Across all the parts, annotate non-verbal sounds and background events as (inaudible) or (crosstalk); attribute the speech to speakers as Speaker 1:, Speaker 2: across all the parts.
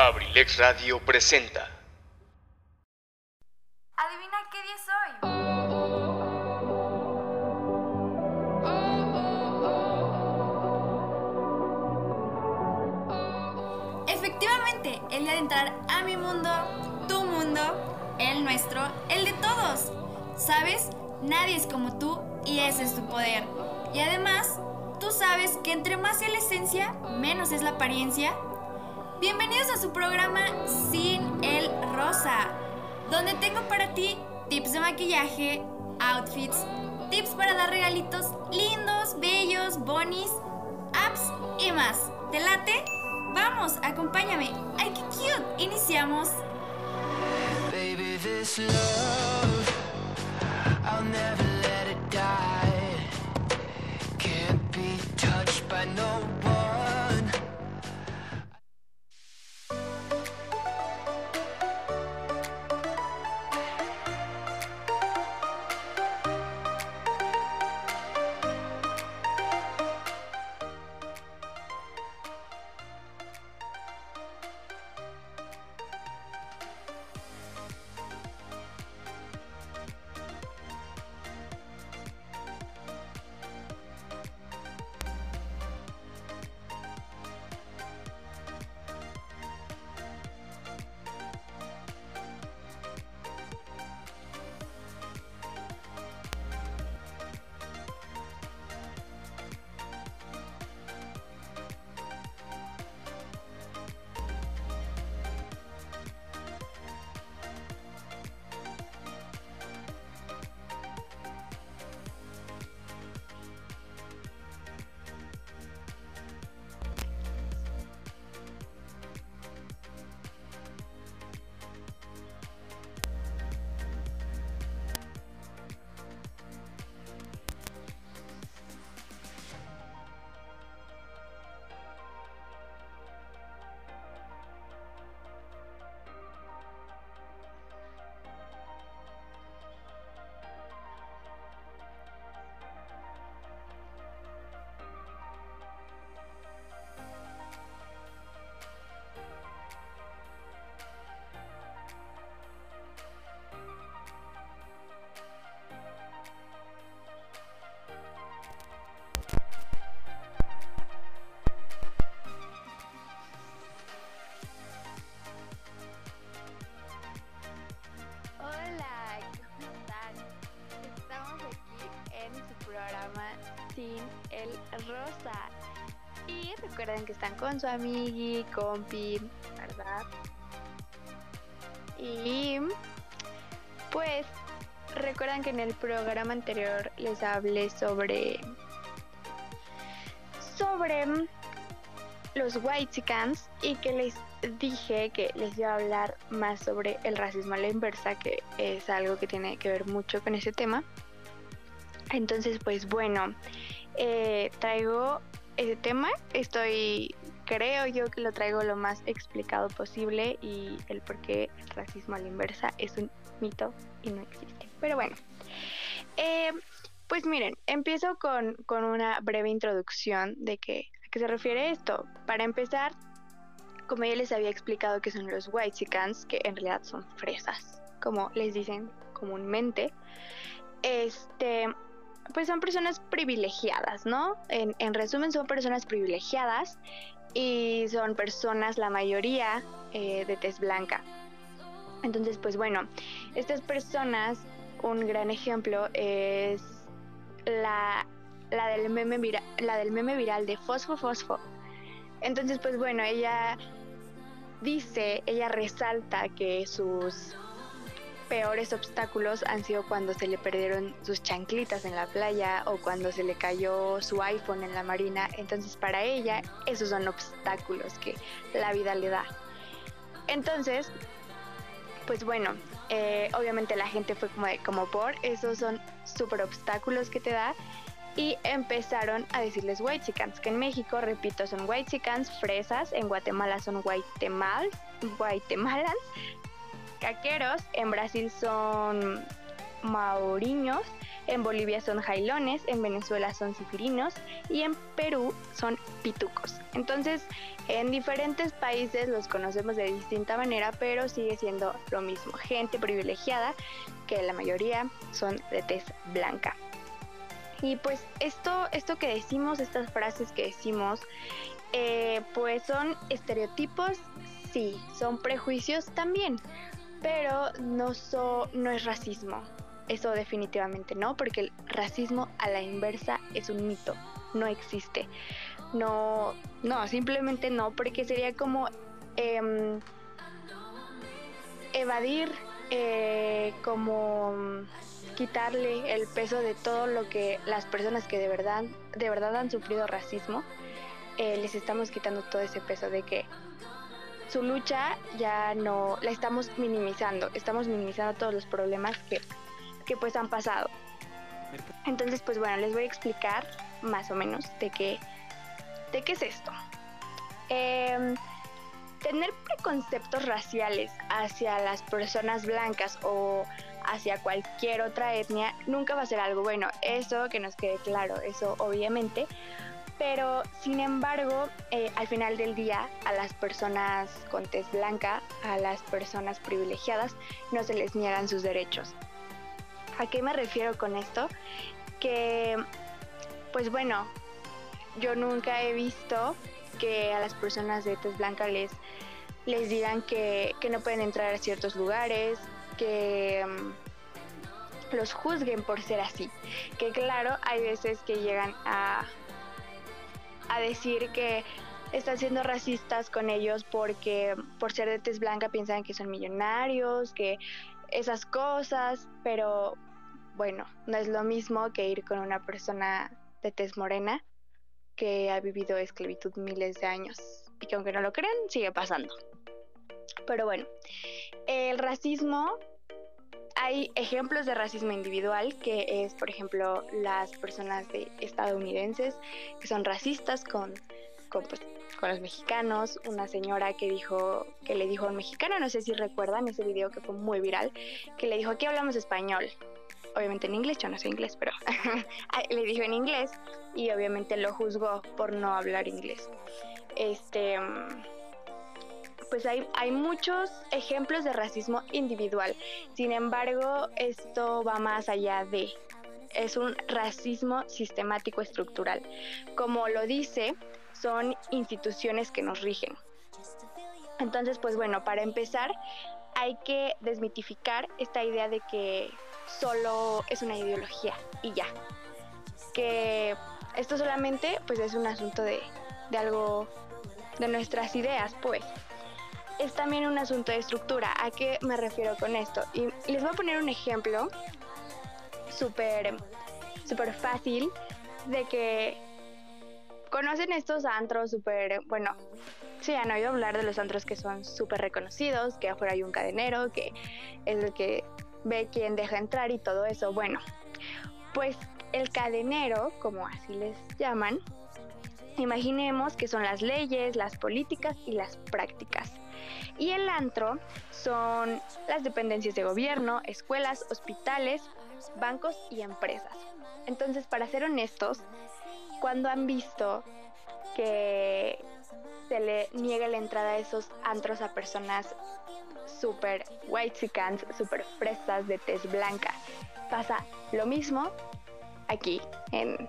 Speaker 1: Abrilex Radio presenta.
Speaker 2: Adivina qué día soy. Efectivamente, el día de entrar a mi mundo, tu mundo, el nuestro, el de todos. ¿Sabes? Nadie es como tú y ese es tu poder. Y además, tú sabes que entre más es la esencia, menos es la apariencia. Bienvenidos a su programa Sin el Rosa, donde tengo para ti tips de maquillaje, outfits, tips para dar regalitos lindos, bellos, bonis, apps y más. ¿Te late? Vamos, acompáñame. ¡Ay, qué cute! Iniciamos.
Speaker 3: Baby, this love,
Speaker 4: Rosa. Y recuerden que están con su amigui, compi, ¿verdad? Y pues recuerdan que en el programa anterior les hablé sobre sobre los Whitexicans y que les dije que les iba a hablar más sobre el racismo a la inversa, que es algo que tiene que ver mucho con ese tema. Entonces, pues bueno, eh, traigo ese tema. Estoy, creo yo que lo traigo lo más explicado posible y el por qué el racismo a la inversa es un mito y no existe. Pero bueno, eh, pues miren, empiezo con, con una breve introducción de que a qué se refiere esto. Para empezar, como ya les había explicado que son los Whitexicans, que en realidad son fresas, como les dicen comúnmente, este, pues son personas privilegiadas, ¿no? En, en resumen, son personas privilegiadas y son personas, la mayoría, eh, de tez blanca. Entonces, pues bueno, estas personas, un gran ejemplo es la, la, del, meme vira, la del meme viral de Fosfo Fosfo. Entonces, pues bueno, ella dice, ella resalta que sus peores obstáculos han sido cuando se le perdieron sus chanclitas en la playa o cuando se le cayó su iPhone en la marina. Entonces para ella esos son obstáculos que la vida le da. Entonces, pues bueno, eh, obviamente la gente fue como, de, como por, esos son super obstáculos que te da. Y empezaron a decirles white chickens, que en México, repito, son white chickens, fresas, en Guatemala son guatemal, guatemalans, caqueros, en Brasil son maoriños, en Bolivia son jailones, en Venezuela son cifirinos y en Perú son pitucos. Entonces, en diferentes países los conocemos de distinta manera, pero sigue siendo lo mismo. Gente privilegiada, que la mayoría son de tez blanca. Y pues esto, esto que decimos, estas frases que decimos, eh, pues son estereotipos, sí, son prejuicios también, pero no, no es racismo. Eso definitivamente no, porque el racismo a la inversa es un mito, no existe. No, no, simplemente no, porque sería como em, evadir, eh, como quitarle el peso de todo lo que las personas que de verdad, de verdad han sufrido racismo, eh, les estamos quitando todo ese peso de que su lucha ya no la estamos minimizando, estamos minimizando todos los problemas que, que pues han pasado. Entonces, pues bueno, les voy a explicar más o menos de qué, de qué es esto. Em, tener preconceptos raciales hacia las personas blancas o hacia cualquier otra etnia nunca va a ser algo bueno. Eso que nos quede claro, eso obviamente. Pero sin embargo, eh, al final del día, a las personas con tez blanca, a las personas privilegiadas, no se les niegan sus derechos. ¿A qué me refiero con esto? Que, pues bueno, yo nunca he visto que a las personas de tez blanca les, les digan que, que no pueden entrar a ciertos lugares, que mm, los juzguen por ser así. Que claro, hay veces que llegan a, a decir que están siendo racistas con ellos porque por ser de tez blanca piensan que son millonarios, que esas cosas, pero bueno, no es lo mismo que ir con una persona de tez morena que ha vivido esclavitud miles de años y que aunque no lo crean, sigue pasando. Pero bueno, el racismo, hay ejemplos de racismo individual, que es, por ejemplo, las personas de estadounidenses que son racistas con, con, pues, con los mexicanos, una señora que dijo, que le dijo a un mexicano, no sé si recuerdan ese video que fue muy viral, que le dijo, aquí hablamos español. Obviamente en inglés, yo no sé inglés, pero (laughs) le dijo en inglés y obviamente lo juzgó por no hablar inglés. Este pues hay, hay muchos ejemplos de racismo individual. Sin embargo, esto va más allá de, es un racismo sistemático estructural. Como lo dice, son instituciones que nos rigen. Entonces, pues bueno, para empezar, hay que desmitificar esta idea de que solo es una ideología y ya. Que esto solamente pues es un asunto de, de algo de nuestras ideas, pues es también un asunto de estructura. ¿A qué me refiero con esto? Y les voy a poner un ejemplo súper súper fácil de que conocen estos antros súper, bueno, sí, han oído hablar de los antros que son súper reconocidos, que afuera hay un cadenero, que es el que ve quién deja entrar y todo eso. Bueno, pues el cadenero, como así les llaman, imaginemos que son las leyes, las políticas y las prácticas. Y el antro son las dependencias de gobierno, escuelas, hospitales, bancos y empresas. Entonces, para ser honestos, cuando han visto que se le niega la entrada a esos antros a personas super white super fresas de tez blanca, pasa lo mismo aquí en,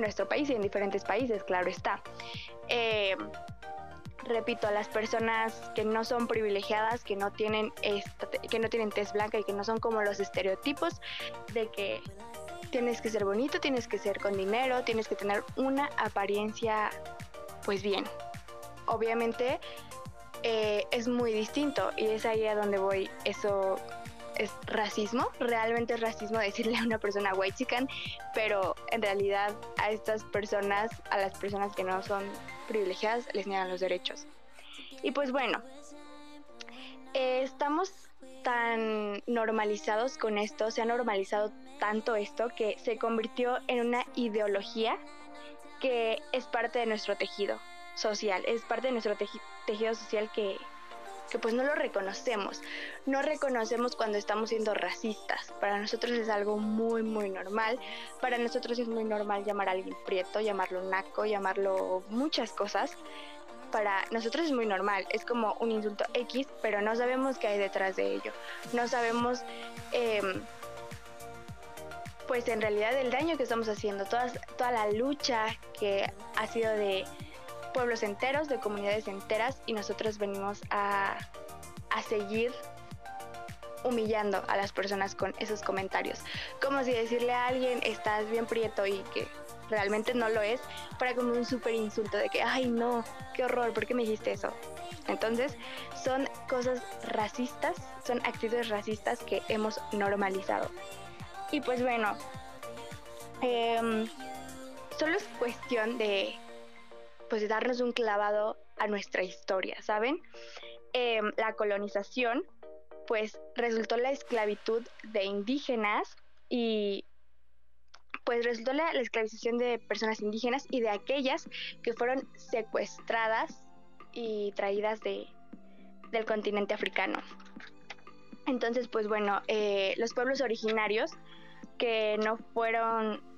Speaker 4: nuestro país y en diferentes países, claro está. Eh, repito, a las personas que no son privilegiadas, que no tienen que no tienen tez blanca y que no son como los estereotipos de que tienes que ser bonito, tienes que ser con dinero, tienes que tener una apariencia pues bien. Obviamente eh, es muy distinto y es ahí a donde voy. Eso es racismo, realmente es racismo (laughs) decirle a una persona white chican, pero en realidad a estas personas, a las personas que no son privilegiadas, les niegan los derechos. Y pues bueno, eh, estamos tan normalizados con esto, se ha normalizado tanto esto que se convirtió en una ideología que es parte de nuestro tejido social, es parte de nuestro tejido social que, que pues no lo reconocemos. No reconocemos cuando estamos siendo racistas. Para nosotros es algo muy, muy normal. Para nosotros es muy normal llamar a alguien prieto, llamarlo naco, llamarlo muchas cosas. Para nosotros es muy normal, es como un insulto X, pero no sabemos qué hay detrás de ello. No sabemos, em, pues en realidad el daño que estamos haciendo, toda, toda la lucha que ha sido de pueblos enteros, de comunidades enteras y nosotros venimos a, a seguir humillando a las personas con esos comentarios. Como si decirle a alguien estás bien prieto y que realmente no lo es, para como un súper insulto de que, ay no, qué horror, ¿por qué me dijiste eso? Entonces, son cosas racistas, son actitudes racistas que hemos normalizado. Y pues bueno, em, solo es cuestión de pues darnos un clavado a nuestra historia, ¿saben? Em, la colonización, pues resultó la esclavitud de indígenas y pues resultó la, esclavización de personas indígenas y de aquellas que fueron secuestradas y traídas de, del continente africano. Entonces, pues bueno, eh, los pueblos originarios que no fueron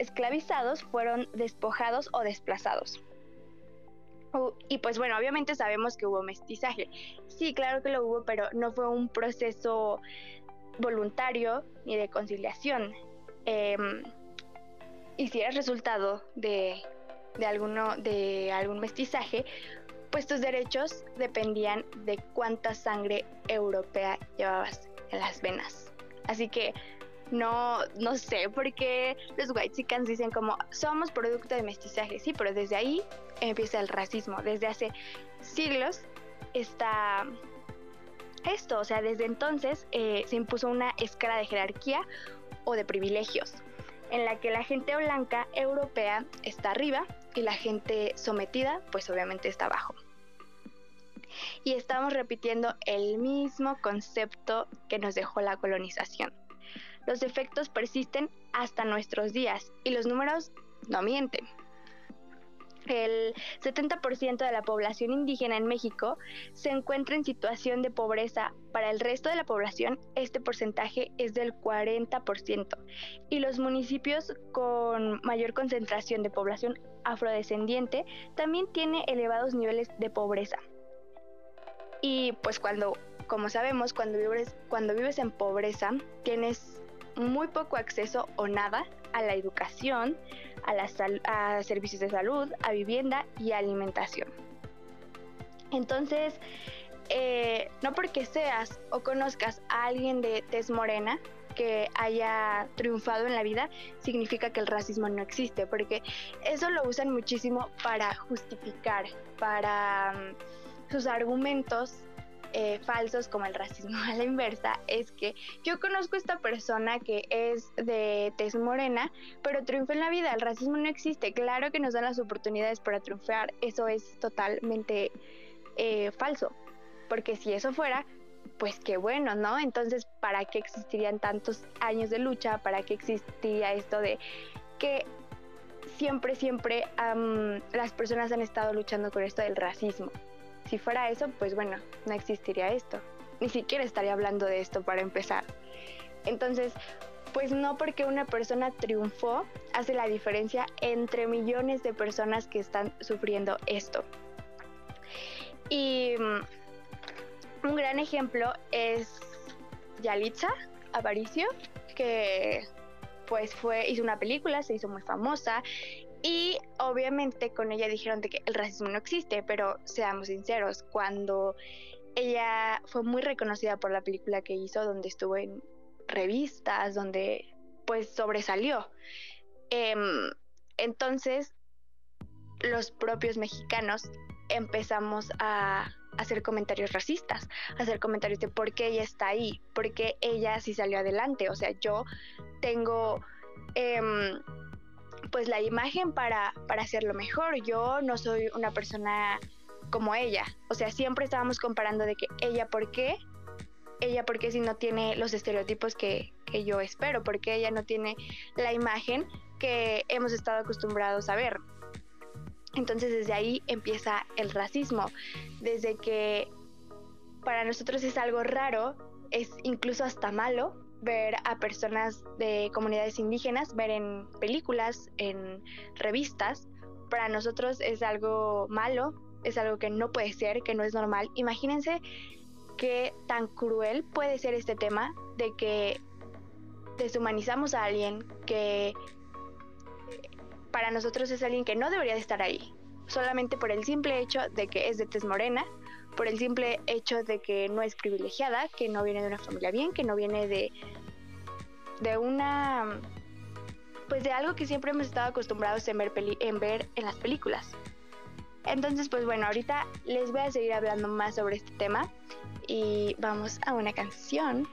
Speaker 4: esclavizados fueron despojados o desplazados. y pues bueno, obviamente sabemos que hubo mestizaje. Sí, claro que lo hubo, pero no fue un proceso voluntario ni de conciliación. Em, y si eres resultado de, de, alguno, de algún mestizaje, pues tus derechos dependían de cuánta sangre europea llevabas en las venas. Así que no, no sé por qué los white chickens dicen como somos producto de mestizaje, sí, pero desde ahí empieza el racismo, desde hace siglos está esto, o sea, desde entonces eh, se impuso una escala de jerarquía o de privilegios, en la que la gente blanca europea está arriba y la gente sometida, pues obviamente está abajo. Y estamos repitiendo el mismo concepto que nos dejó la colonización los efectos persisten hasta nuestros días y los números no mienten. El 70% de la población indígena en México se encuentra en situación de pobreza. Para el resto de la población, este porcentaje es del 40%. Y los municipios con mayor concentración de población afrodescendiente también tienen elevados niveles de pobreza. Y pues cuando, como sabemos, cuando vives, cuando vives en pobreza, tienes muy poco acceso o nada a la educación, a, la servicios de salud, a vivienda y alimentación. Entonces, eh, no porque seas o conozcas a alguien de tez morena que haya triunfado en la vida, significa que el racismo no existe, porque eso lo usan muchísimo para justificar, para mm, sus argumentos eh, falsos como el racismo (laughs) a la inversa es que yo conozco a esta persona que es de tez morena, pero triunfa en la vida. El racismo no existe. Claro que nos dan las oportunidades para triunfar. Eso es totalmente eh, falso. Porque si eso fuera, pues qué bueno, ¿no? Entonces, ¿para qué existirían tantos años de lucha? ¿Para qué existiría esto de que siempre, siempre las personas han estado luchando con esto del racismo? Si fuera eso, pues bueno, no existiría esto. Ni siquiera estaría hablando de esto para empezar. Entonces, pues no porque una persona triunfó hace la diferencia entre millones de personas que están sufriendo esto. Y mm, un gran ejemplo es Yalitza Aparicio, que pues fue, hizo una película, se hizo muy famosa y obviamente con ella dijeron de que el racismo no existe, pero seamos sinceros, cuando ella fue muy reconocida por la película que hizo, donde estuvo en revistas, donde pues sobresalió. Em, entonces, los propios mexicanos empezamos a hacer comentarios racistas, a hacer comentarios de por qué ella está ahí, por qué ella sí salió adelante. O sea, yo tengo... Em, pues la imagen para, para hacerlo mejor. Yo no soy una persona como ella. O sea, siempre estábamos comparando de que ella por qué, ella por qué si no tiene los estereotipos que, que yo espero, porque ella no tiene la imagen que hemos estado acostumbrados a ver.
Speaker 5: Entonces desde ahí empieza el racismo, desde que para nosotros es algo raro, es incluso hasta malo ver a personas de comunidades indígenas, ver en películas, en revistas, para nosotros es algo malo, es algo que no puede ser, que no es normal. Imagínense qué tan cruel puede ser este tema de que deshumanizamos a alguien que para nosotros es alguien que no debería de estar ahí, solamente por el simple hecho de que es de tez morena, por el simple hecho de que no es privilegiada, que no viene de una familia bien, que no viene de, de una pues de algo que siempre hemos estado acostumbrados en ver, en ver en las películas. Entonces, pues bueno, ahorita les voy a seguir hablando más sobre este tema y vamos a una canción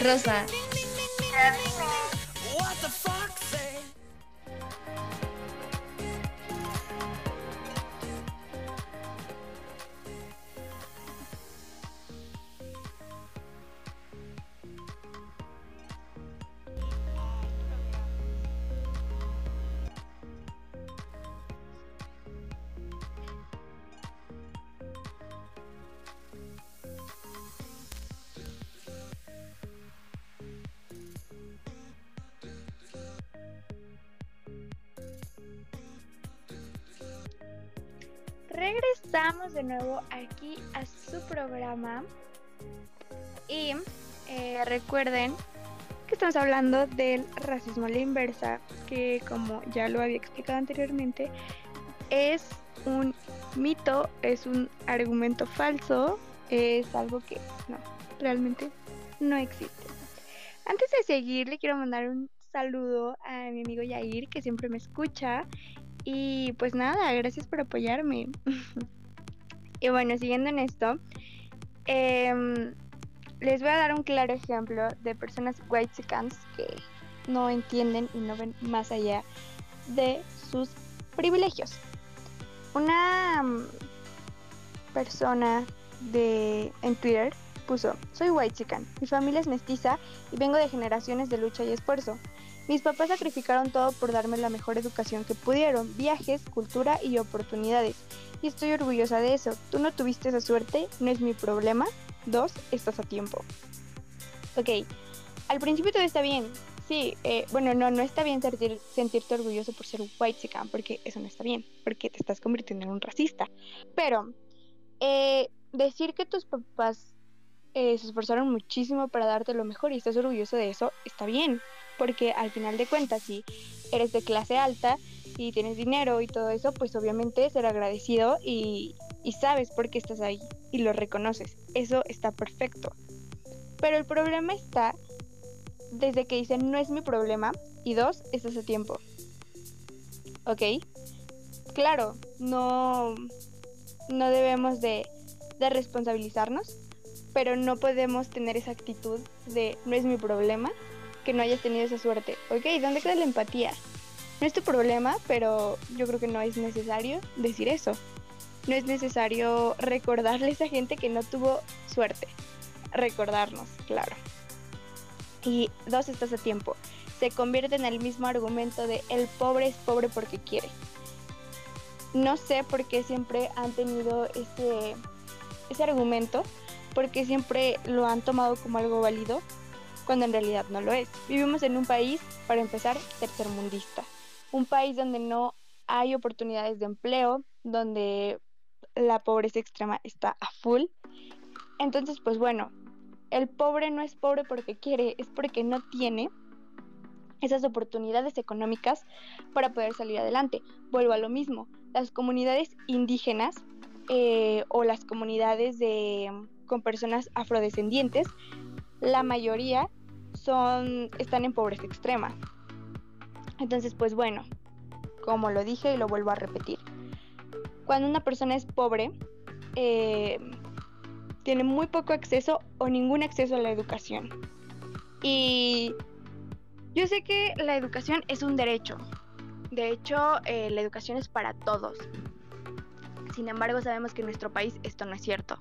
Speaker 6: rosa.
Speaker 4: Regresamos de nuevo aquí a su programa. Y eh, recuerden que estamos hablando del racismo a la inversa, que como ya lo había explicado anteriormente, es un mito, es un argumento falso, es algo que no, realmente no existe. Antes de seguir, le quiero mandar un saludo a mi amigo Yair, que siempre me escucha. Y pues nada, gracias por apoyarme. (laughs) y bueno, siguiendo en esto, em, les voy a dar un claro ejemplo de personas white que no entienden y no ven más allá de sus privilegios. Una mm, persona de en Twitter puso, soy white chican, mi familia es mestiza y vengo de generaciones de lucha y esfuerzo. Mis papás sacrificaron todo por darme la mejor educación que pudieron, viajes, cultura y oportunidades. Y estoy orgullosa de eso. Tú no tuviste esa suerte, no es mi problema. Dos, estás a tiempo. Ok, al principio todo está bien. Sí, eh, bueno, no, no está bien sentirte orgulloso por ser white chican, porque eso no está bien, porque te estás convirtiendo en un racista. Pero, eh, decir que tus papás eh, se esforzaron muchísimo para darte lo mejor y estás orgulloso de eso, está bien, porque al final de cuentas, si eres de clase alta y tienes dinero y todo eso, pues obviamente ser agradecido y, sabes por qué estás ahí y lo reconoces. Eso está perfecto. Pero el problema está desde que dicen no es mi problema y dos, estás a tiempo. ¿Ok? Claro, no, no debemos de, de responsabilizarnos pero no podemos tener esa actitud de no es mi problema que no hayas tenido esa suerte. Ok, ¿dónde queda la empatía? No es tu problema, pero yo creo que no es necesario decir eso. No es necesario recordarle a esa gente que no tuvo suerte. Recordarnos, claro. Y dos, estás a tiempo. Se convierte en el mismo argumento de el pobre es pobre porque quiere. No sé por qué siempre han tenido ese, ese argumento porque siempre lo han tomado como algo válido cuando en realidad no lo es. Vivimos en un país, para empezar, tercermundista, un país donde no hay oportunidades de empleo, donde la pobreza extrema está a full. Entonces, pues bueno, el pobre no es pobre porque quiere, es porque no tiene esas oportunidades económicas para poder salir adelante. Vuelvo a lo mismo, las comunidades indígenas eh, o las comunidades de con personas afrodescendientes, la mayoría son, están en pobreza extrema. Entonces, pues bueno, como lo dije y lo vuelvo a repetir, cuando una persona es pobre, eh, tiene muy poco acceso o ningún acceso a la educación. Y yo sé que la educación es un derecho. De hecho, eh, la educación es para todos. Sin embargo, sabemos que en nuestro país esto no es cierto.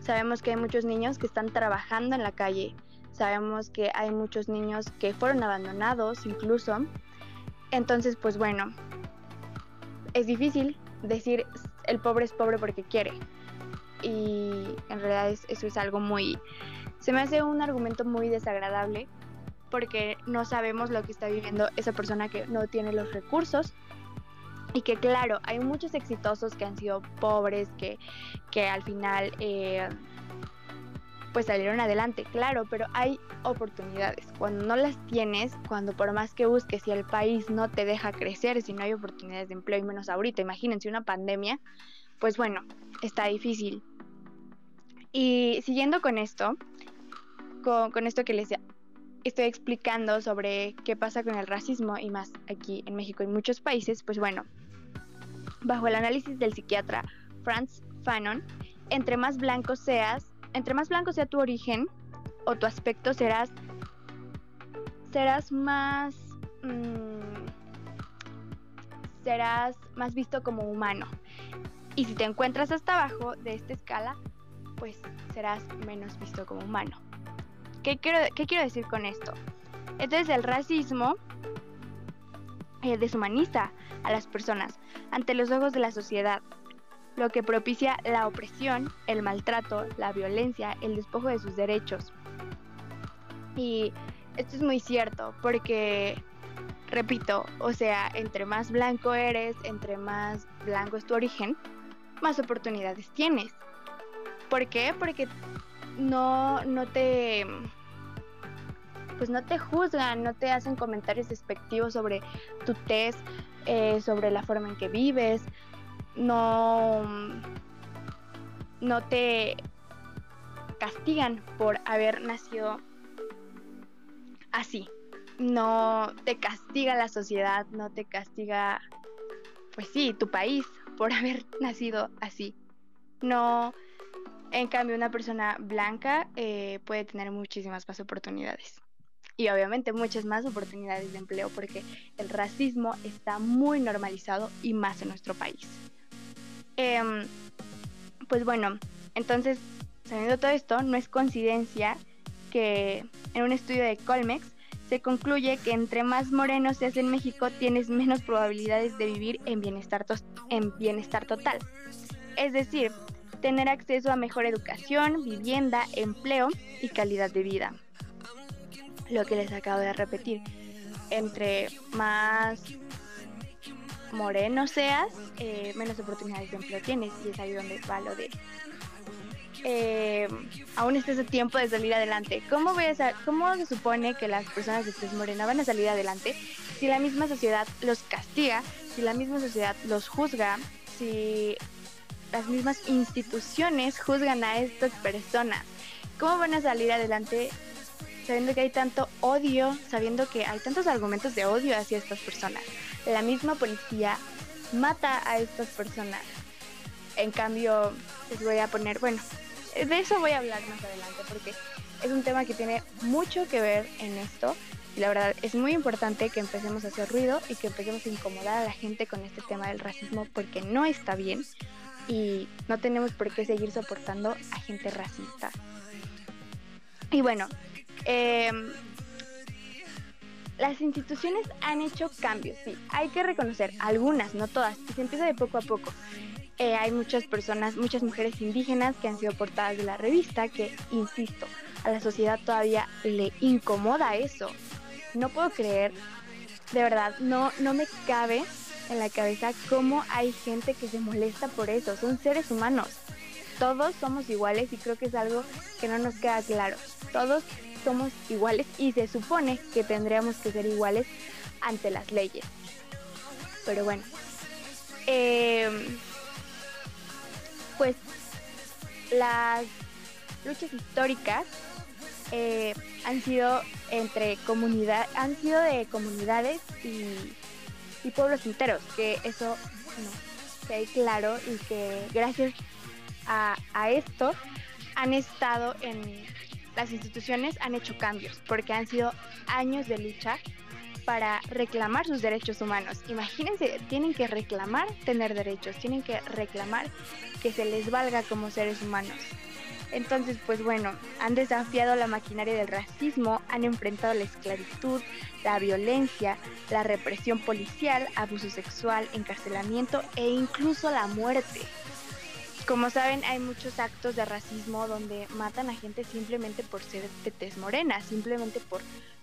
Speaker 4: Sabemos que hay muchos niños que están trabajando en la calle. Sabemos que hay muchos niños que fueron abandonados incluso. Entonces, pues bueno, es difícil decir el pobre es pobre porque quiere. Y en realidad eso es algo muy... Se me hace un argumento muy desagradable porque no sabemos lo que está viviendo esa persona que no tiene los recursos y que claro, hay muchos exitosos que han sido pobres, que, que al final eh, pues salieron adelante, claro, pero hay oportunidades. Cuando no las tienes, cuando por más que busques, si el país no te deja crecer, si no hay oportunidades de empleo, y menos ahorita, imagínense una pandemia, pues bueno, está difícil. Y siguiendo con esto, con, con esto que les estoy explicando sobre qué pasa con el racismo y más aquí en México y muchos países, pues bueno, bajo el análisis del psiquiatra Franz Fanon, entre más blanco seas, entre más blanco sea tu origen o tu aspecto, serás, serás más, mm, serás más visto como humano. Y si te encuentras hasta abajo de esta escala, pues serás menos visto como humano. ¿Qué quiero, qué quiero decir con esto? Entonces el racismo eh, deshumaniza a las personas ante los ojos de la sociedad, lo que propicia la opresión, el maltrato, la violencia, el despojo de sus derechos. Y esto es muy cierto porque, repito, o sea, entre más blanco eres, entre más blanco es tu origen, más oportunidades tienes. ¿Por qué? Porque no, no te pues no te juzgan, no te hacen comentarios despectivos sobre tu test, eh, sobre la forma en que vives, no, no te castigan por haber nacido así. No te castiga la sociedad, no te castiga, pues sí, tu país por (laughs) haber nacido así. No, en cambio, una persona blanca eh, puede tener muchísimas más oportunidades y obviamente muchas más oportunidades de empleo porque el racismo está muy normalizado y más en nuestro país. Em, pues bueno, entonces, sabiendo todo esto, no es coincidencia que en un estudio de Colmex se concluye que entre más moreno seas en México tienes menos probabilidades de vivir en bienestar, en bienestar total. Es decir, tener acceso a mejor educación, vivienda, empleo y calidad de vida lo que les acabo de repetir. Entre más moreno seas, eh, menos oportunidades de empleo tienes. Y es ahí donde va lo de. Eh, aún estás a tiempo de salir adelante. ¿Cómo, a, ¿Cómo se supone que las personas de tez morena van a salir adelante si la misma sociedad los castiga, si la misma sociedad los juzga, si las mismas instituciones juzgan a estas personas? ¿Cómo van a salir adelante sabiendo que hay tanto odio, sabiendo que hay tantos argumentos de odio hacia estas personas. La misma policía mata a estas personas. En cambio, les voy a poner, bueno, de eso voy a hablar más adelante porque es un tema que tiene mucho que ver en esto y la verdad es muy importante que empecemos a hacer ruido y que empecemos a incomodar a la gente con este tema del racismo porque no está bien y no tenemos por qué seguir soportando a gente racista. Y bueno, Em, las instituciones han hecho cambios, sí, hay que reconocer, algunas, no todas, y se empieza de poco a poco. Eh, hay muchas personas, muchas mujeres indígenas que han sido portadas de la revista, que, insisto, a la sociedad todavía le incomoda eso. No puedo creer, de verdad, no, no me cabe en la cabeza cómo hay gente que se molesta por eso. Son seres humanos. Todos somos iguales y creo que es algo que no nos queda claro. Todos somos iguales y se supone que tendríamos que ser iguales ante las leyes. Pero bueno, em, pues las luchas históricas eh, han sido entre comunidad, han sido de comunidades y, pueblos enteros, que eso no, que hay claro y que gracias a esto han estado en las instituciones han hecho cambios porque han sido años de lucha para reclamar sus derechos humanos. Imagínense, tienen que reclamar tener derechos, tienen que reclamar que se les valga como seres humanos. Entonces, pues bueno, han desafiado la maquinaria del racismo, han enfrentado la esclavitud, la violencia, la represión policial, abuso sexual, encarcelamiento e incluso la muerte. Como saben, hay muchos actos de racismo donde matan a gente simplemente por ser de tez morena, simplemente por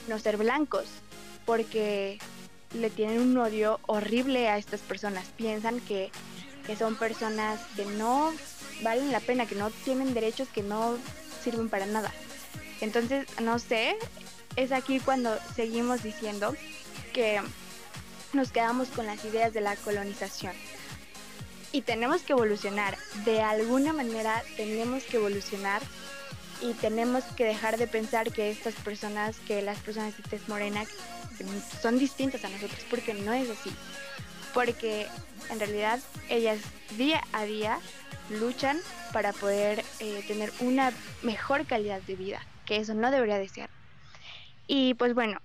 Speaker 4: no ser blancos, porque le tienen un odio horrible a estas personas. Piensan que, que son personas que no valen la pena, que no tienen derechos, que no sirven para nada. Entonces, no sé, es aquí cuando seguimos diciendo que nos quedamos con las ideas de la colonización y tenemos que evolucionar. De alguna manera tenemos que evolucionar y tenemos que dejar de pensar que estas personas, que las personas de tez morena son distintas a nosotros, porque no es así. Porque en realidad ellas día a día luchan para poder eh, tener una mejor calidad de vida, que eso no debería de ser. Y pues bueno,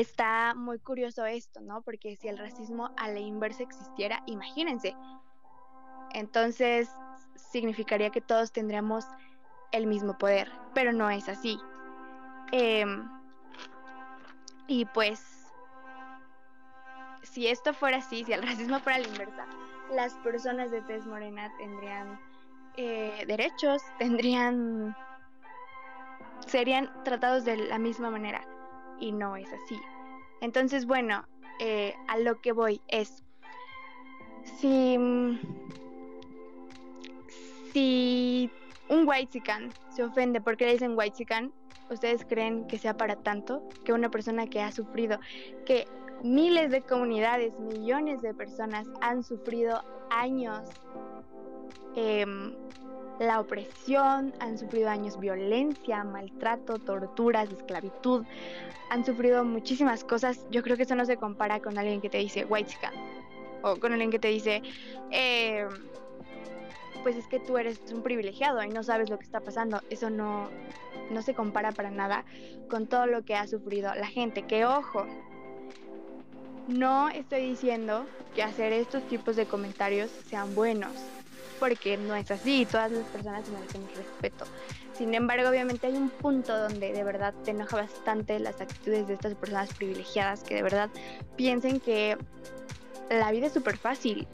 Speaker 4: está muy curioso esto, ¿no? Porque si el racismo a la inversa existiera, imagínense, entonces significaría que todos tendríamos el mismo poder, pero no es así. Em, y pues, si esto fuera así, si el racismo fuera a la inversa, las personas de tez morena tendrían eh, derechos, tendrían, serían tratados de la misma manera y no es así. Entonces, bueno, eh, a lo que voy es, si, si un whitezican se ofende porque le dicen whitezican, ¿ustedes creen que sea para tanto? Que una persona que ha sufrido, que miles de comunidades, millones de personas han sufrido años em, la opresión, han sufrido años violencia, maltrato, torturas, esclavitud, han sufrido muchísimas cosas. Yo creo que eso no se compara con alguien que te dice white o con alguien que te dice, em, pues es que tú eres un privilegiado y no sabes lo que está pasando. Eso no, no se compara para nada con todo lo que ha sufrido la gente. Que ojo, no estoy diciendo que hacer estos tipos de comentarios sean buenos, porque no es así, todas las personas merecemos respeto. Sin embargo, obviamente hay un punto donde de verdad te enoja bastante las actitudes de estas personas privilegiadas que de verdad piensen que la vida es súper fácil,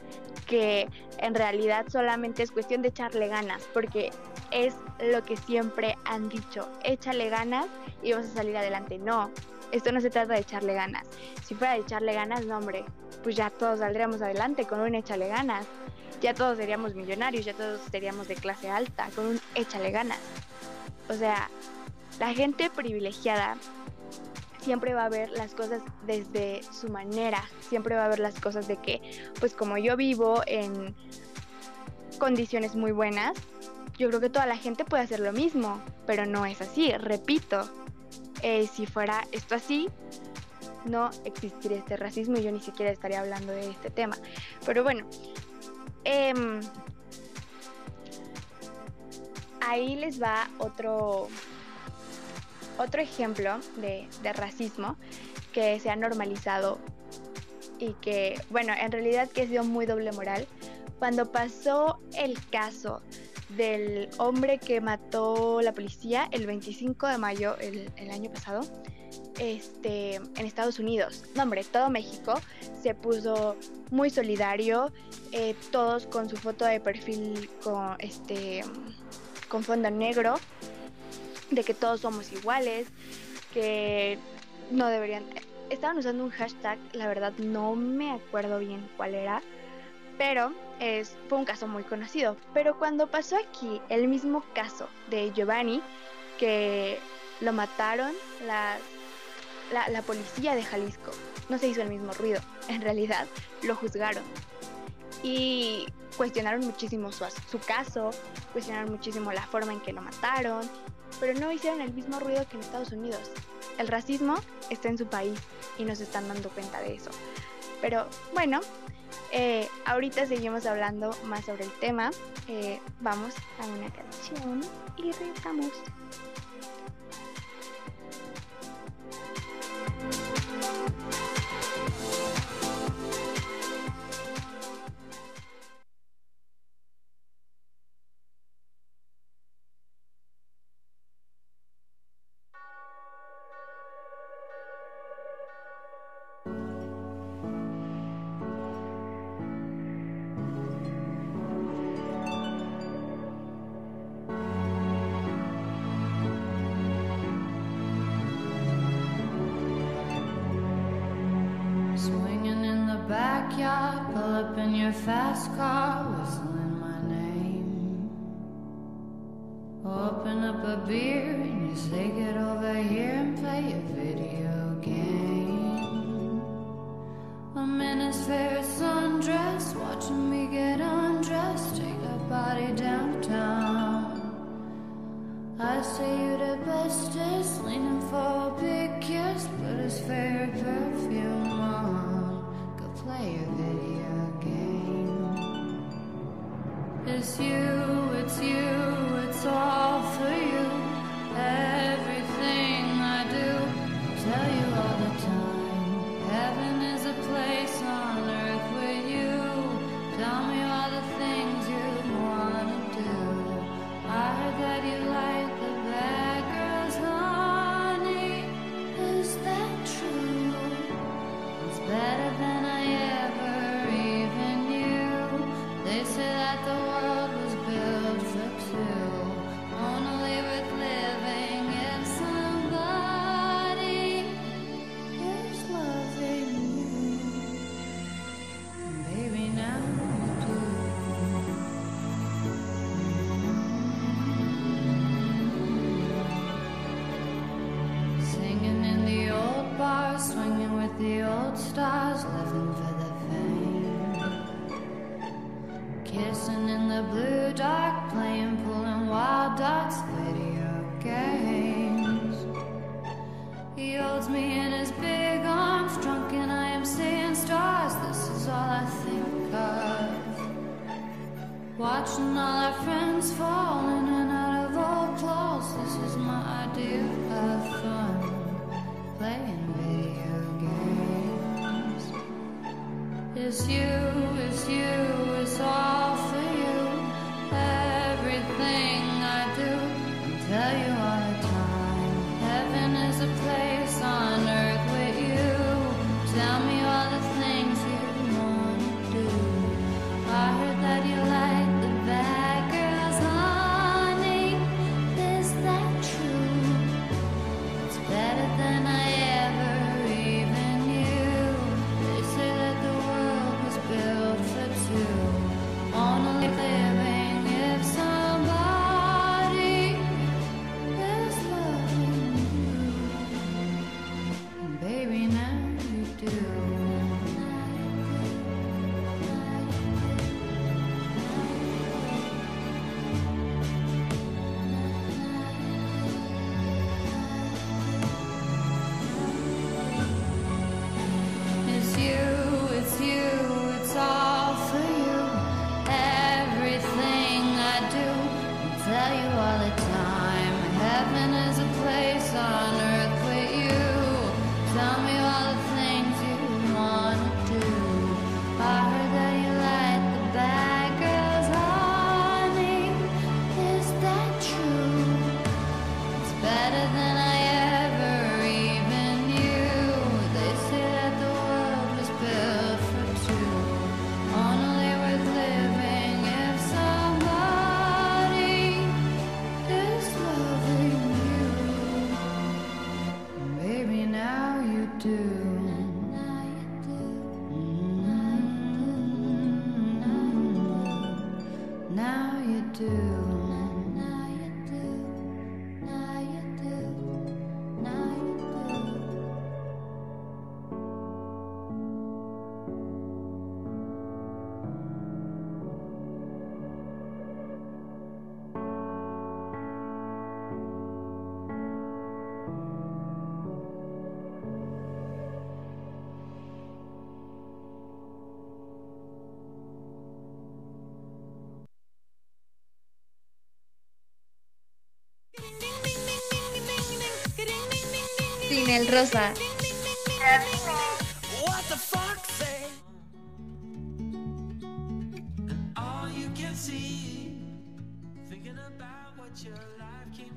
Speaker 4: que en realidad solamente es cuestión de echarle ganas, porque es lo que siempre han dicho, échale ganas y vas a salir adelante. No, esto no se trata de echarle ganas. Si fuera de echarle ganas, no hombre, pues ya todos saldríamos adelante con un échale ganas. Ya todos seríamos millonarios, ya todos seríamos de clase alta, con un échale ganas. O sea, la gente privilegiada siempre va a ver las cosas desde su manera, siempre va a ver las cosas de que, pues como yo vivo en condiciones muy buenas, yo creo que toda la gente puede hacer lo mismo, pero no es así, repito, eh, si fuera esto así, no existiría este racismo y yo ni siquiera estaría hablando de este tema. Pero bueno, em, ahí les va otro, otro ejemplo de, de racismo que se ha normalizado y que, bueno, en realidad que ha sido muy doble moral. Cuando pasó el caso del hombre que mató la policía el 25 de mayo el, año pasado este, en Estados Unidos. No, hombre, todo México se puso muy solidario, eh, todos con su foto de perfil con, este, con fondo negro, de que todos somos iguales, que no deberían... Estaban usando un hashtag, la verdad no me acuerdo bien cuál era, pero es, fue un caso muy conocido. Pero cuando pasó aquí el mismo caso de Giovanni, que lo mataron la, la, policía de Jalisco, no se hizo el mismo ruido, (laughs) en realidad lo juzgaron. Y cuestionaron muchísimo su, su caso, cuestionaron muchísimo la forma en que lo mataron, pero no hicieron el mismo ruido que en Estados Unidos. El racismo está en su país y nos están dando cuenta de eso. Pero bueno, eh, ahorita seguimos hablando más sobre el tema. Eh, vamos a una canción y regresamos.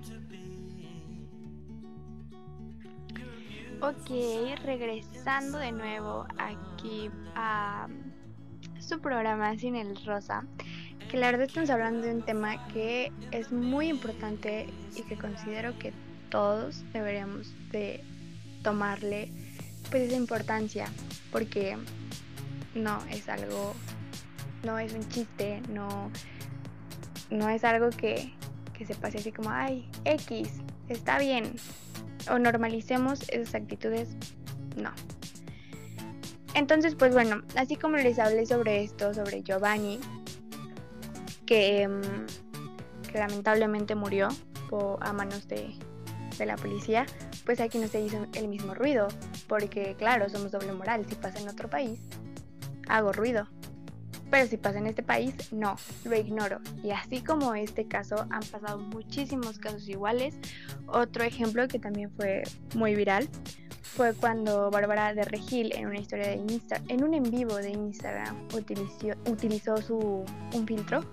Speaker 6: To
Speaker 3: be.
Speaker 4: Ok, regresando de nuevo aquí a su programa Sin el Rosa, que la verdad estamos hablando de un tema que es muy importante y que considero que todos deberíamos de tomarle pues esa importancia, porque no es algo, no es un chiste, no, no es algo que, que se pase así como, ay, X, está bien, o normalicemos esas actitudes, no. Entonces, pues bueno, así como les hablé sobre esto, sobre Giovanni, que, que lamentablemente murió a manos de, de la policía, pues aquí no se hizo el mismo ruido, porque claro, somos doble moral, si pasa en otro país, hago ruido. Pero si pasa en este país, no, lo ignoro. Y así como este caso, han pasado muchísimos casos iguales. Otro ejemplo que también fue muy viral fue cuando Bárbara de Regil en una historia de Insta, en un en vivo de Instagram utilizó, utilizó su, un filtro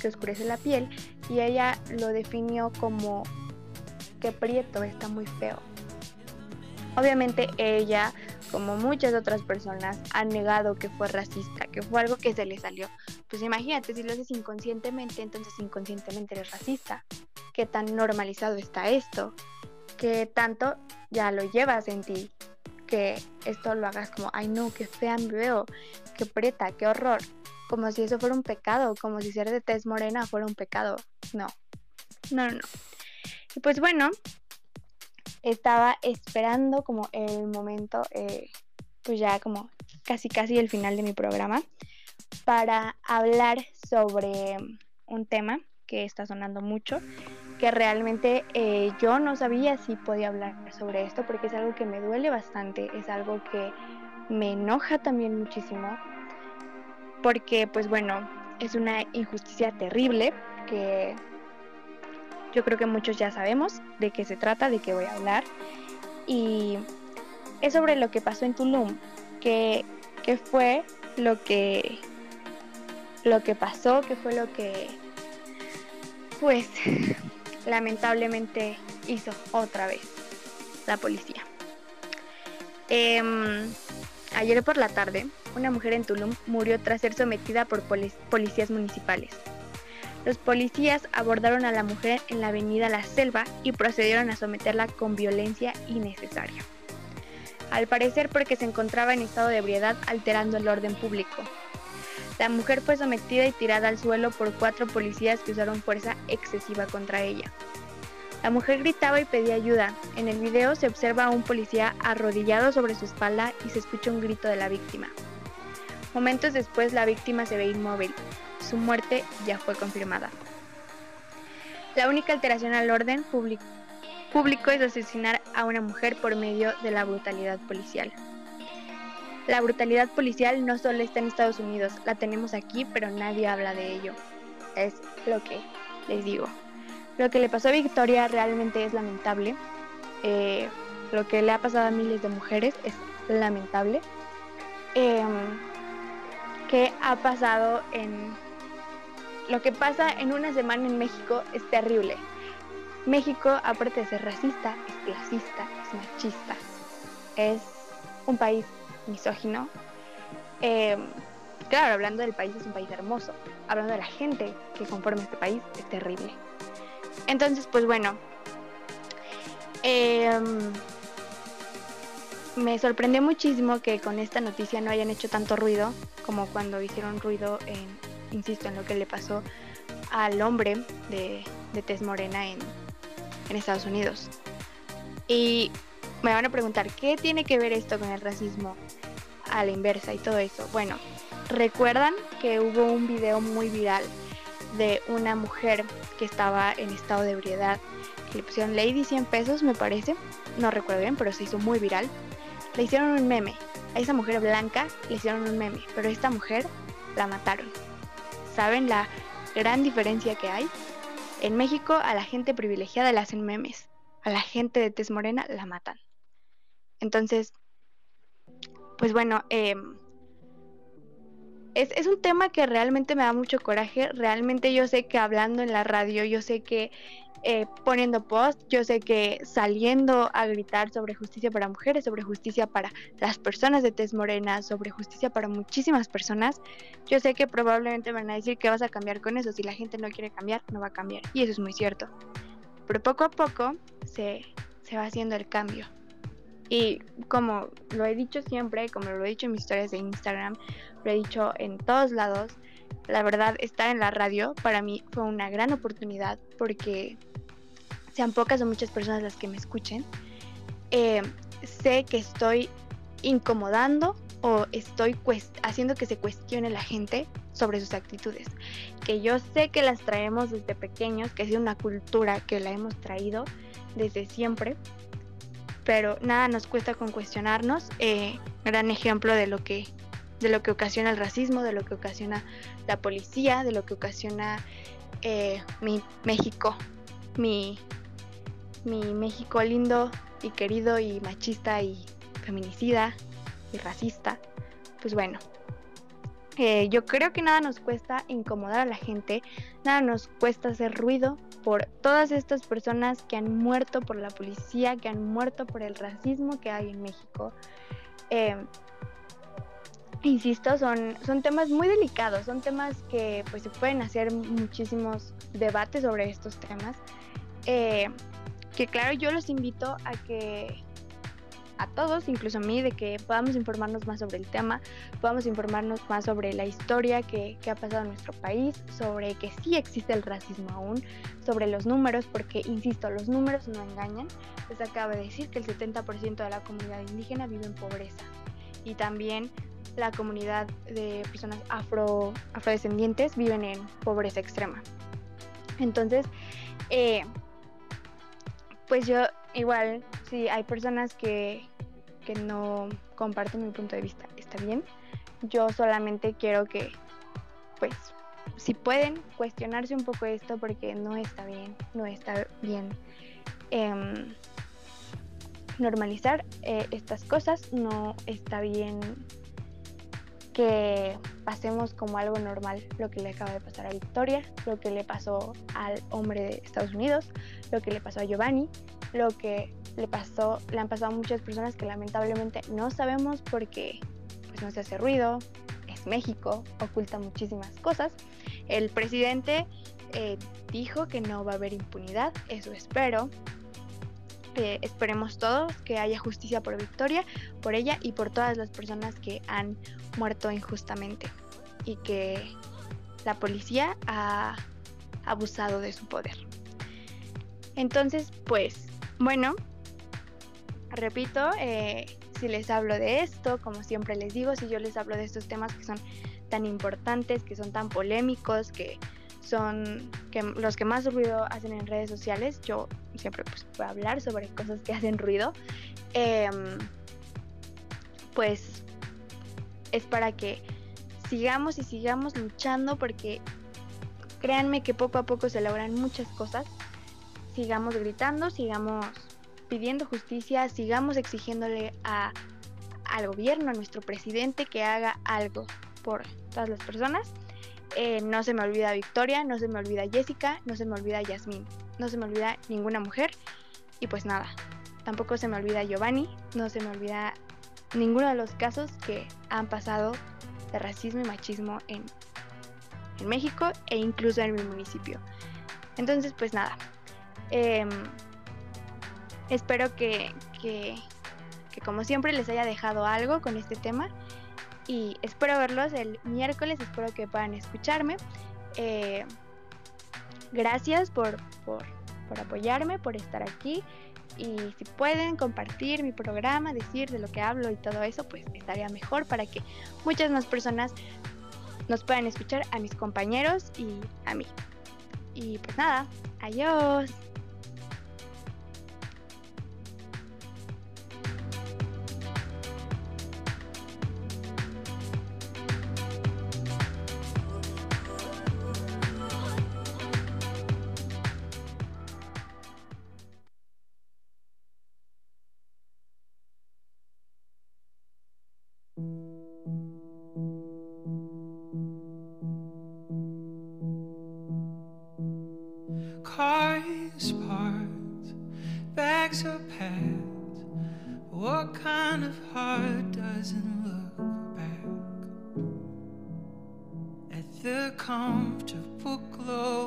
Speaker 4: que oscurece la piel y ella lo definió como que Prieto está muy feo. Obviamente ella, como muchas otras personas, ha negado que fue racista, que fue algo que se le salió. Pues imagínate, si lo haces inconscientemente, entonces inconscientemente eres racista. ¿Qué tan normalizado está esto? ¿Qué tanto ya lo llevas en ti? Que esto lo hagas como, ay no, qué fea me veo, qué preta, qué horror. Como si eso fuera un pecado, como si ser de tez morena fuera un pecado. No, no, no. no. Y pues bueno, estaba esperando como el momento, eh, pues ya como casi casi el final de mi programa, para hablar sobre un tema que está sonando mucho, que realmente eh, yo no sabía si podía hablar sobre esto, porque es algo que me duele bastante, es algo que me enoja también muchísimo, porque pues bueno, es una injusticia terrible que yo creo que muchos ya sabemos de qué se trata, de qué voy a hablar. Y es sobre lo que pasó en Tulum, que, que fue lo que lo que pasó, que fue lo que pues (laughs) lamentablemente hizo otra vez la policía. Em, ayer por la tarde, una mujer en Tulum murió tras ser sometida por poli- policías municipales. Los policías abordaron a la mujer en la avenida La Selva y procedieron a someterla con violencia innecesaria. Al parecer porque se encontraba en estado de ebriedad alterando el orden público. La mujer fue sometida y tirada al suelo por cuatro policías que usaron fuerza excesiva contra ella. La mujer gritaba y pedía ayuda. En el video se observa a un policía arrodillado sobre su espalda y se escucha un grito de la víctima. Momentos después la víctima se ve inmóvil. Su muerte ya fue confirmada. La única alteración al orden público, es asesinar a una mujer por medio de la brutalidad policial. La brutalidad policial no solo está en Estados Unidos, la tenemos aquí, pero nadie habla de ello. Es lo que les digo. Lo que le pasó a Victoria realmente es lamentable. Eh, lo que le ha pasado a miles de mujeres es lamentable. Em, ¿Qué ha pasado en... Lo que pasa en una semana en México es terrible. México, aparte de ser racista, es clasista, es machista. Es un país misógino. Eh, claro, hablando del país, es un país hermoso. Hablando de la gente que conforma este país, es terrible. Entonces, pues bueno. eh, me sorprendió muchísimo que con esta noticia no hayan hecho tanto ruido como cuando hicieron ruido en, insisto, en lo que le pasó al hombre de, de tez morena en, en Estados Unidos. Y me van a preguntar, ¿qué tiene que ver esto con el racismo a la inversa y todo eso? Bueno, recuerdan que hubo un video muy viral de una mujer que estaba en estado de ebriedad, le pusieron Lady 100 pesos, me parece, no recuerdo bien, pero se hizo muy viral. Le hicieron un meme, a esa mujer blanca le hicieron un meme, pero a esta mujer la mataron. ¿Saben la gran diferencia que hay? En México a la gente privilegiada le hacen memes, a la gente de tez morena la matan. Entonces, pues bueno, eh, es, es, un tema que realmente me da mucho coraje. Realmente yo sé que hablando en la radio, yo sé que eh, poniendo post, yo sé que saliendo a gritar sobre justicia para mujeres, sobre justicia para las personas de tez morena, sobre justicia para muchísimas personas, yo sé que probablemente van a decir que vas a cambiar con eso. Si la gente no quiere cambiar, no va a cambiar. Y eso es muy cierto. Pero poco a poco se, se va haciendo el cambio. Y como lo he dicho siempre, como lo he dicho en mis historias de Instagram, lo he dicho en todos lados, la verdad estar en la radio para mí fue una gran oportunidad porque sean pocas o muchas personas las que me escuchen, eh, sé que estoy incomodando o estoy haciendo que se cuestione la gente sobre sus actitudes, que yo sé que las traemos desde pequeños, que es una cultura que la hemos traído desde siempre, pero nada nos cuesta con cuestionarnos. Eh, gran ejemplo de lo que de lo que ocasiona el racismo, de lo que ocasiona la policía, de lo que ocasiona eh, mi México, mi, mi México lindo y querido y machista y feminicida y racista. Pues bueno, eh, yo creo que nada nos cuesta incomodar a la gente, nada nos cuesta hacer ruido por todas estas personas que han muerto por la policía, que han muerto por el racismo que hay en México. Eh, insisto, son, son temas muy delicados, son temas que pues se pueden hacer muchísimos debates sobre estos temas. Eh, que claro, yo los invito a que a todos, incluso a mí, de que podamos informarnos más sobre el tema, podamos informarnos más sobre la historia que, ha pasado en nuestro país, sobre que sí existe el racismo aún, sobre los números, porque, insisto, los números no engañan. Les acaba de decir que el 70% de la comunidad indígena vive en pobreza y también la comunidad de personas afro, afrodescendientes viven en pobreza extrema. Entonces, eh, pues yo igual, si hay personas que, que no comparten mi punto de vista, está bien. Yo solamente quiero que, pues, si pueden cuestionarse un poco esto porque no está bien, no está bien em, normalizar eh, estas cosas, no está bien que pasemos como algo normal lo que le acaba de pasar a Victoria, lo que le pasó al hombre de Estados Unidos, lo que le pasó a Giovanni, lo que le pasó, le han pasado a muchas personas que lamentablemente no sabemos porque pues no se hace ruido, es México, oculta muchísimas cosas. El presidente eh, dijo que no va a haber impunidad, eso espero. Esperemos todos que haya justicia por Victoria, por ella y por todas las personas que han muerto injustamente y que la policía ha abusado de su poder. Entonces, pues, bueno, repito, eh, si les hablo de esto, como siempre les digo, si yo les hablo de estos temas que son tan importantes, que son tan polémicos, que son que los que más ruido hacen en redes sociales, yo siempre pues voy hablar sobre cosas que (laughs) hacen ruido, em, pues es para que sigamos y sigamos luchando porque créanme que poco a poco se logran muchas cosas, sigamos gritando, sigamos pidiendo justicia, sigamos exigiéndole a, al gobierno, a nuestro presidente que haga algo por todas las personas. Eh, no se me olvida Victoria, no se me olvida Jessica, no se me olvida Yasmín, no se me olvida ninguna mujer. Y pues nada, tampoco se me olvida Giovanni, no se me olvida ninguno de los casos que han pasado de racismo y machismo en, en México e incluso en mi municipio. Entonces, pues nada. Em, espero que, que, que como siempre les haya dejado algo con este tema y espero verlos el miércoles, espero que puedan escucharme. Eh, gracias por, por, por, apoyarme, por estar aquí y si pueden compartir mi programa, decir de lo que hablo y todo eso, pues estaría mejor para que muchas más personas nos puedan escuchar a mis compañeros y a mí. Y pues nada, adiós.
Speaker 3: Bags are packed. What kind of heart doesn't look back at the comfortable glow